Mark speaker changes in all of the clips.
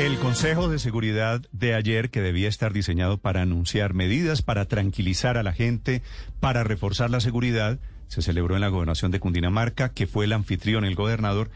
Speaker 1: El Consejo de Seguridad de ayer, que debía estar diseñado para anunciar medidas para tranquilizar a la gente, para reforzar la seguridad, se celebró en la gobernación de Cundinamarca, que fue el anfitrión, el gobernador.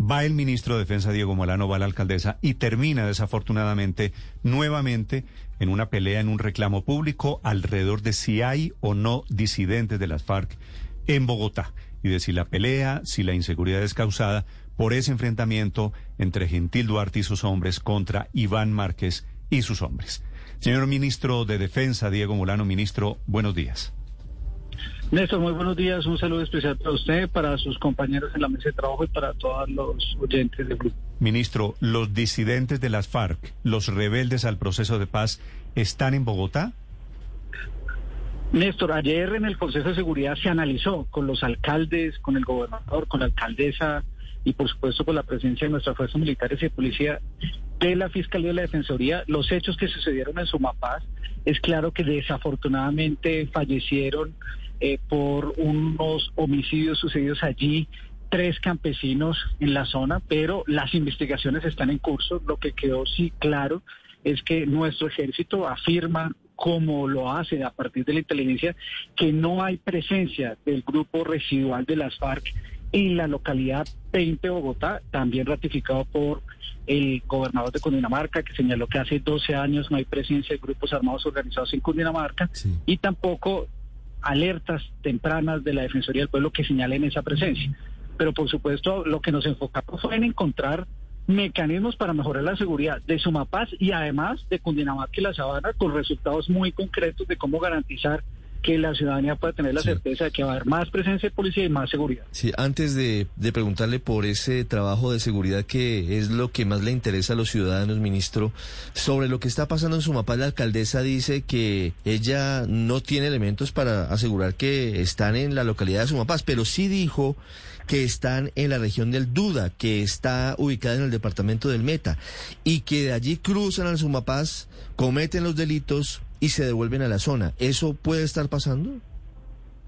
Speaker 1: Va el ministro de Defensa Diego Molano, va la alcaldesa y termina desafortunadamente nuevamente en una pelea, en un reclamo público alrededor de si hay o no disidentes de las FARC en Bogotá y de si la pelea, si la inseguridad es causada por ese enfrentamiento entre Gentil Duarte y sus hombres contra Iván Márquez y sus hombres. Señor ministro de Defensa, Diego Molano, ministro, buenos días.
Speaker 2: Néstor, muy buenos días. Un saludo especial para usted, para sus compañeros en la mesa de trabajo y para todos los oyentes del grupo.
Speaker 1: Ministro, ¿los disidentes de las FARC, los rebeldes al proceso de paz, están en Bogotá?
Speaker 2: Néstor, ayer en el Consejo de Seguridad se analizó con los alcaldes, con el gobernador, con la alcaldesa y por supuesto con la presencia de nuestras fuerzas militares y de policía de la Fiscalía y la Defensoría, los hechos que sucedieron en Sumapaz. Es claro que desafortunadamente fallecieron eh, por unos homicidios sucedidos allí tres campesinos en la zona, pero las investigaciones están en curso. Lo que quedó sí claro es que nuestro ejército afirma como lo hace a partir de la inteligencia, que no hay presencia del grupo residual de las FARC en la localidad 20 Bogotá, también ratificado por el gobernador de Cundinamarca, que señaló que hace 12 años no hay presencia de grupos armados organizados en Cundinamarca, y tampoco alertas tempranas de la Defensoría del Pueblo que señalen esa presencia. Pero por supuesto lo que nos enfocamos fue en encontrar mecanismos para mejorar la seguridad de Sumapaz y además de Cundinamarca y la Sabana con resultados muy concretos de cómo garantizar que la ciudadanía pueda tener la certeza de que va a haber más presencia de policía y más seguridad.
Speaker 3: Sí, antes de, de, preguntarle por ese trabajo de seguridad que es lo que más le interesa a los ciudadanos, ministro, sobre lo que está pasando en Sumapaz, la alcaldesa dice que ella no tiene elementos para asegurar que están en la localidad de Sumapaz, pero sí dijo que están en la región del Duda, que está ubicada en el departamento del Meta, y que de allí cruzan al Sumapaz, cometen los delitos y se devuelven a la zona. ¿Eso puede estar pasando?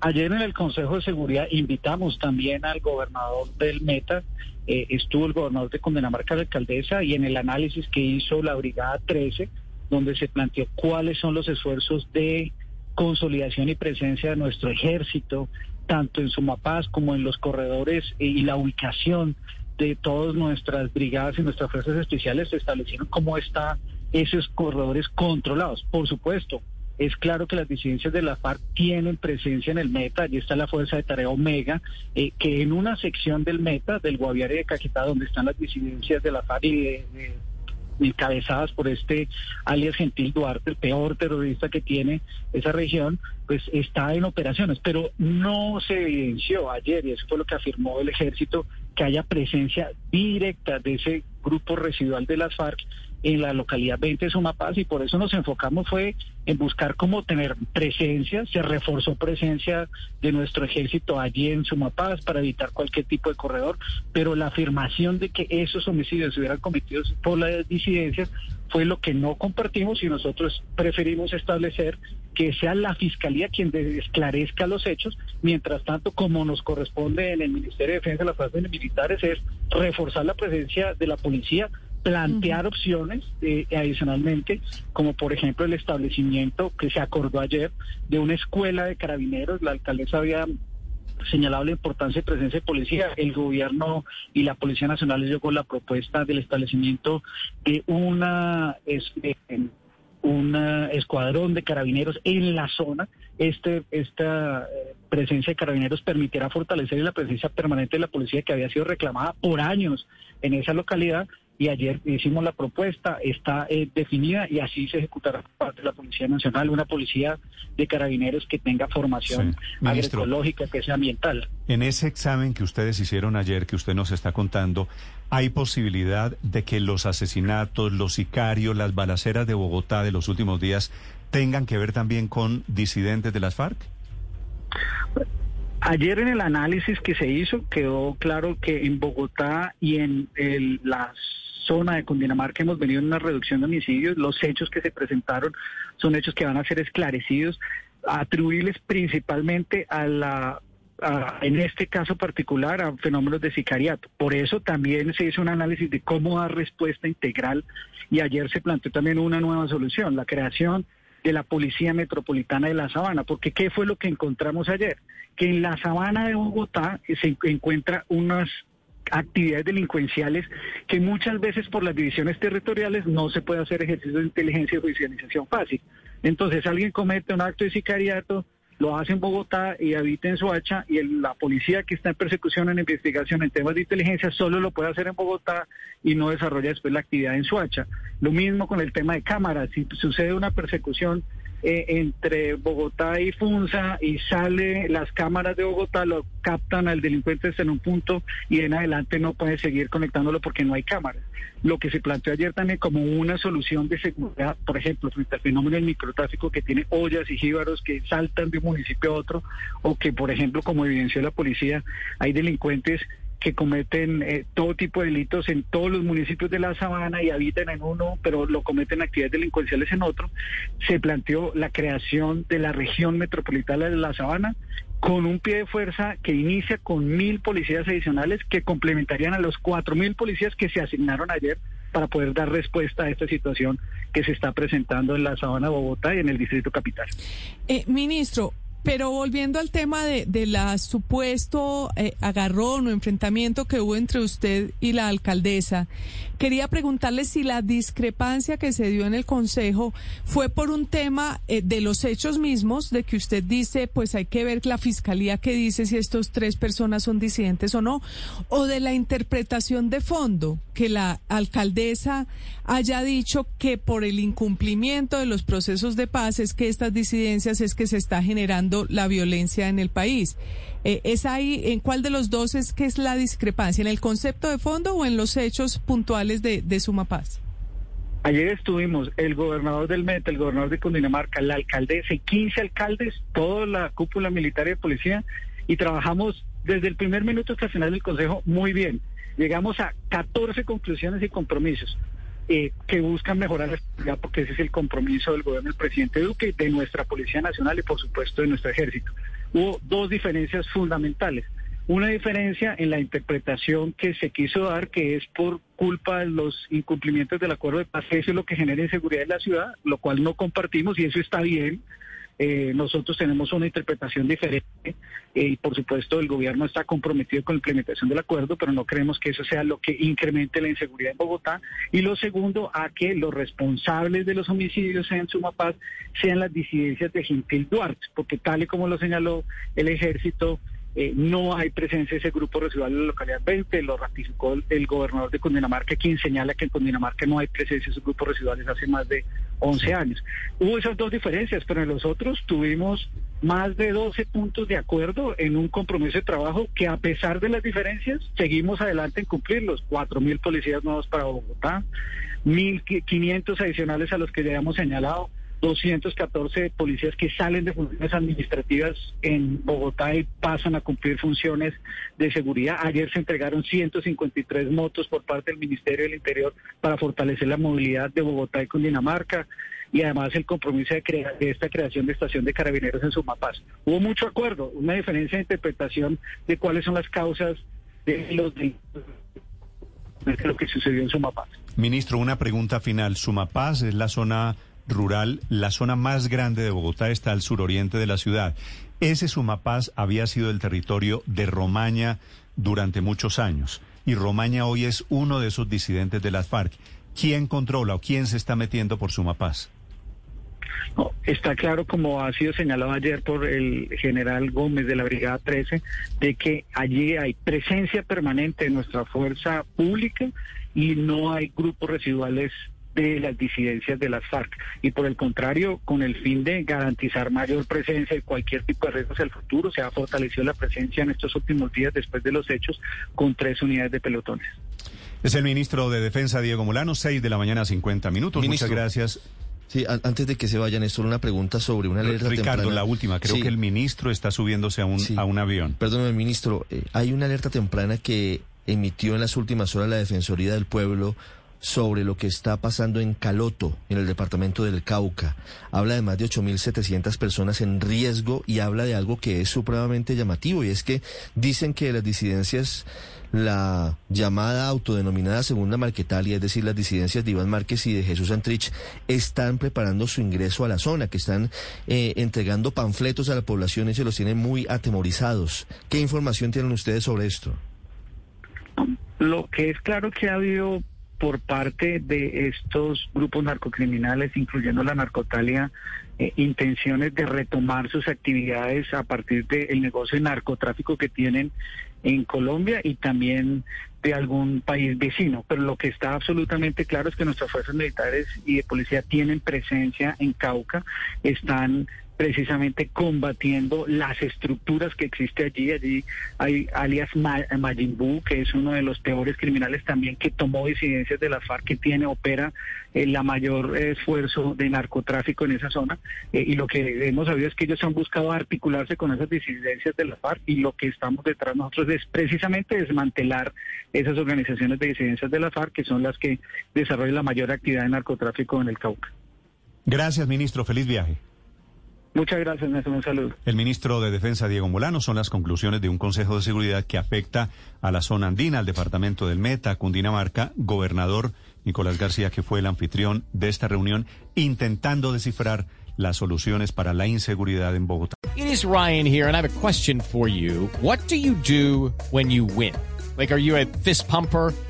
Speaker 2: Ayer en el Consejo de Seguridad invitamos también al gobernador del Meta, eh, estuvo el gobernador de Cundinamarca, la alcaldesa, y en el análisis que hizo la Brigada 13, donde se planteó cuáles son los esfuerzos de consolidación y presencia de nuestro ejército, tanto en Sumapaz como en los corredores y la ubicación de todas nuestras brigadas y nuestras fuerzas especiales, se establecieron cómo están esos corredores controlados. Por supuesto, es claro que las disidencias de la FARC tienen presencia en el Meta, allí está la Fuerza de Tarea Omega, eh, que en una sección del Meta, del Guaviare de Caquetá, donde están las disidencias de la FARC encabezadas por este alias Gentil Duarte, el peor terrorista que tiene esa región, pues está en operaciones, pero no se evidenció ayer, y eso fue lo que afirmó el ejército, que haya presencia directa de ese grupo residual de las FARC en la localidad 20 de Sumapaz y por eso nos enfocamos fue en buscar cómo tener presencia, se reforzó presencia de nuestro ejército allí en Sumapaz para evitar cualquier tipo de corredor, pero la afirmación de que esos homicidios se hubieran cometido por las disidencias fue lo que no compartimos y nosotros preferimos establecer que sea la Fiscalía quien esclarezca los hechos, mientras tanto, como nos corresponde en el Ministerio de Defensa de las Fuerzas Militares, es reforzar la presencia de la policía, plantear opciones eh, adicionalmente, como por ejemplo el establecimiento que se acordó ayer de una escuela de carabineros. La alcaldesa había señalado la importancia de presencia de policía. El gobierno y la Policía Nacional les llegó la propuesta del establecimiento de una... un escuadrón de carabineros en la zona. Este, esta eh, presencia de carabineros permitirá fortalecer la presencia permanente de la policía que había sido reclamada por años en esa localidad y ayer hicimos la propuesta, está eh, definida y así se ejecutará por parte de la Policía Nacional, una policía de carabineros que tenga formación
Speaker 1: Sí. Ministro.
Speaker 2: agroecológica, que sea ambiental.
Speaker 1: En ese examen que ustedes hicieron ayer, que usted nos está contando, ¿hay posibilidad de que los asesinatos, los sicarios, las balaceras de Bogotá de los últimos días tengan que ver también con disidentes de las FARC?
Speaker 2: Ayer en el análisis que se hizo quedó claro que en Bogotá y en el- la zona de Cundinamarca hemos venido en una reducción de homicidios. Los hechos que se presentaron son hechos que van a ser esclarecidos, atribuibles principalmente a la a- en este caso particular a fenómenos de sicariato. Por eso también se hizo un análisis de cómo dar respuesta integral y ayer se planteó también una nueva solución, la creación de la Policía Metropolitana de la Sabana, porque ¿qué fue lo que encontramos ayer? Que en la Sabana de Bogotá se encuentra unas actividades delincuenciales que muchas veces por las divisiones territoriales no se puede hacer ejercicio de inteligencia y judicialización fácil. Entonces alguien comete un acto de sicariato, lo hace en Bogotá y habita en Soacha y la policía que está en persecución, en investigación en temas de inteligencia solo lo puede hacer en Bogotá y no desarrolla después la actividad en Soacha. Lo mismo con el tema de cámaras. Si sucede una persecución eh, entre Bogotá y Funza y sale las cámaras de Bogotá, lo captan al delincuente en un punto y en adelante no puede seguir conectándolo porque no hay cámaras. Lo que se planteó ayer también como una solución de seguridad, por ejemplo, frente al fenómeno del microtráfico que tiene ollas y jíbaros que saltan de un municipio a otro, o que, por ejemplo, como evidenció la policía, hay delincuentes que cometen eh, todo tipo de delitos en todos los municipios de la sabana y habitan en uno, pero lo cometen actividades delincuenciales en otro, se planteó la creación de la región metropolitana de la sabana con un pie de fuerza que inicia con mil policías adicionales que complementarían a los cuatro mil policías que se asignaron ayer para poder dar respuesta a esta situación que se está presentando en la sabana de Bogotá y en el distrito capital.
Speaker 4: Eh, ministro, pero volviendo al tema de, de la supuesto eh, agarrón o enfrentamiento que hubo entre usted y la alcaldesa, quería preguntarle si la discrepancia que se dio en el Consejo fue por un tema eh, de los hechos mismos, de que usted dice, pues hay que ver la fiscalía que dice si estos tres personas son disidentes o no, o de la interpretación de fondo, que la alcaldesa haya dicho que por el incumplimiento de los procesos de paz es que estas disidencias es que se está generando la violencia en el país. Eh, ¿Es ahí, en cuál de los dos es que es la discrepancia? ¿En el concepto de fondo o en los hechos puntuales de, de Sumapaz?
Speaker 2: Ayer estuvimos el gobernador del Meta, el gobernador de Cundinamarca, la alcaldesa y 15 alcaldes, toda la cúpula militar y de policía, y trabajamos desde el primer minuto hasta el final del Consejo muy bien. Llegamos a 14 conclusiones y compromisos eh, que buscan mejorar la seguridad, porque ese es el compromiso del gobierno del presidente Duque, de nuestra Policía Nacional y, por supuesto, de nuestro ejército. Hubo dos diferencias fundamentales. Una diferencia en la interpretación que se quiso dar, que es por culpa de los incumplimientos del acuerdo de paz, eso es lo que genera inseguridad en la ciudad, lo cual no compartimos y eso está bien. Eh, nosotros tenemos una interpretación diferente eh, y por supuesto el gobierno está comprometido con la implementación del acuerdo, pero no creemos que eso sea lo que incremente la inseguridad en Bogotá. Y lo segundo, a que los responsables de los homicidios en Sumapaz sean las disidencias de Gentil Duarte, porque tal y como lo señaló el ejército, eh, no hay presencia de ese grupo residual en la localidad 20, lo ratificó el, el gobernador de Cundinamarca, quien señala que en Cundinamarca no hay presencia de esos grupos residuales hace más de 11 años. Hubo esas dos diferencias, pero en los otros tuvimos más de 12 puntos de acuerdo en un compromiso de trabajo que a pesar de las diferencias seguimos adelante en cumplirlos. 4.000 policías nuevos para Bogotá, 1.500 adicionales a los que ya hemos señalado, 214 policías que salen de funciones administrativas en Bogotá y pasan a cumplir funciones de seguridad. Ayer se entregaron 153 motos por parte del Ministerio del Interior para fortalecer la movilidad de Bogotá y Cundinamarca y además el compromiso de, crea- de esta creación de estación de carabineros en Sumapaz. Hubo mucho acuerdo, una diferencia de interpretación de cuáles son las causas de los de lo que sucedió en Sumapaz.
Speaker 1: Ministro, una pregunta final. Sumapaz es la zona rural, la zona más grande de Bogotá está al suroriente de la ciudad. Ese Sumapaz había sido el territorio de Romaña durante muchos años y Romaña hoy es uno de esos disidentes de las FARC. ¿Quién controla o quién se está metiendo por Sumapaz?
Speaker 2: No, está claro, como ha sido señalado ayer por el general Gómez de la Brigada 13, de que allí hay presencia permanente de nuestra fuerza pública y no hay grupos residuales de las disidencias de las FARC y por el contrario, con el fin de garantizar mayor presencia y cualquier tipo de riesgos el futuro, se ha fortalecido la presencia en estos últimos días después de los hechos con tres unidades de pelotones.
Speaker 1: Es el ministro de Defensa, Diego Molano, 6 de la mañana, 50 minutos.
Speaker 3: Ministro.
Speaker 1: Muchas gracias.
Speaker 3: Sí, an- antes de que se vayan, esto una pregunta sobre una alerta
Speaker 1: Ricardo,
Speaker 3: temprana.
Speaker 1: la última. Creo
Speaker 3: Sí.
Speaker 1: que el ministro está subiéndose a un,
Speaker 3: Sí.
Speaker 1: a un avión.
Speaker 3: Perdóneme, ministro, eh, hay una alerta temprana que emitió en las últimas horas la Defensoría del Pueblo sobre lo que está pasando en Caloto, en el departamento del Cauca. Habla de más de 8.700 personas en riesgo y habla de algo que es supremamente llamativo y es que dicen que las disidencias, la llamada autodenominada Segunda Marquetalia, es decir, las disidencias de Iván Márquez y de Jesús Antrich, están preparando su ingreso a la zona, que están eh, entregando panfletos a la población y se los tienen muy atemorizados. ¿Qué información tienen ustedes sobre esto?
Speaker 2: Lo que es claro que ha habido por parte de estos grupos narcocriminales, incluyendo la narcotalia, eh, intenciones de retomar sus actividades a partir del negocio de narcotráfico que tienen en Colombia y también de algún país vecino. Pero lo que está absolutamente claro es que nuestras fuerzas militares y de policía tienen presencia en Cauca, están precisamente combatiendo las estructuras que existe allí. Allí hay alias Ma- Majin Buu, que es uno de los peores criminales también que tomó disidencias de la FARC, que tiene, opera eh, la mayor eh, esfuerzo de narcotráfico en esa zona. Eh, y lo que hemos sabido es que ellos han buscado articularse con esas disidencias de la FARC y lo que estamos detrás nosotros es precisamente desmantelar esas organizaciones de disidencias de la FARC, que son las que desarrollan la mayor actividad de narcotráfico en el Cauca.
Speaker 1: Gracias, ministro. Feliz viaje.
Speaker 2: Muchas gracias, Néstor. Un saludo.
Speaker 1: El ministro de Defensa, Diego Molano, son las conclusiones de un Consejo de Seguridad que afecta a la zona andina, al departamento del Meta, Cundinamarca, gobernador Nicolás García, que fue el anfitrión de esta reunión, intentando descifrar las soluciones para la inseguridad en Bogotá.
Speaker 5: It is Ryan here, and I have a question for you. What do you do when you win? Like, are you a fist pumper?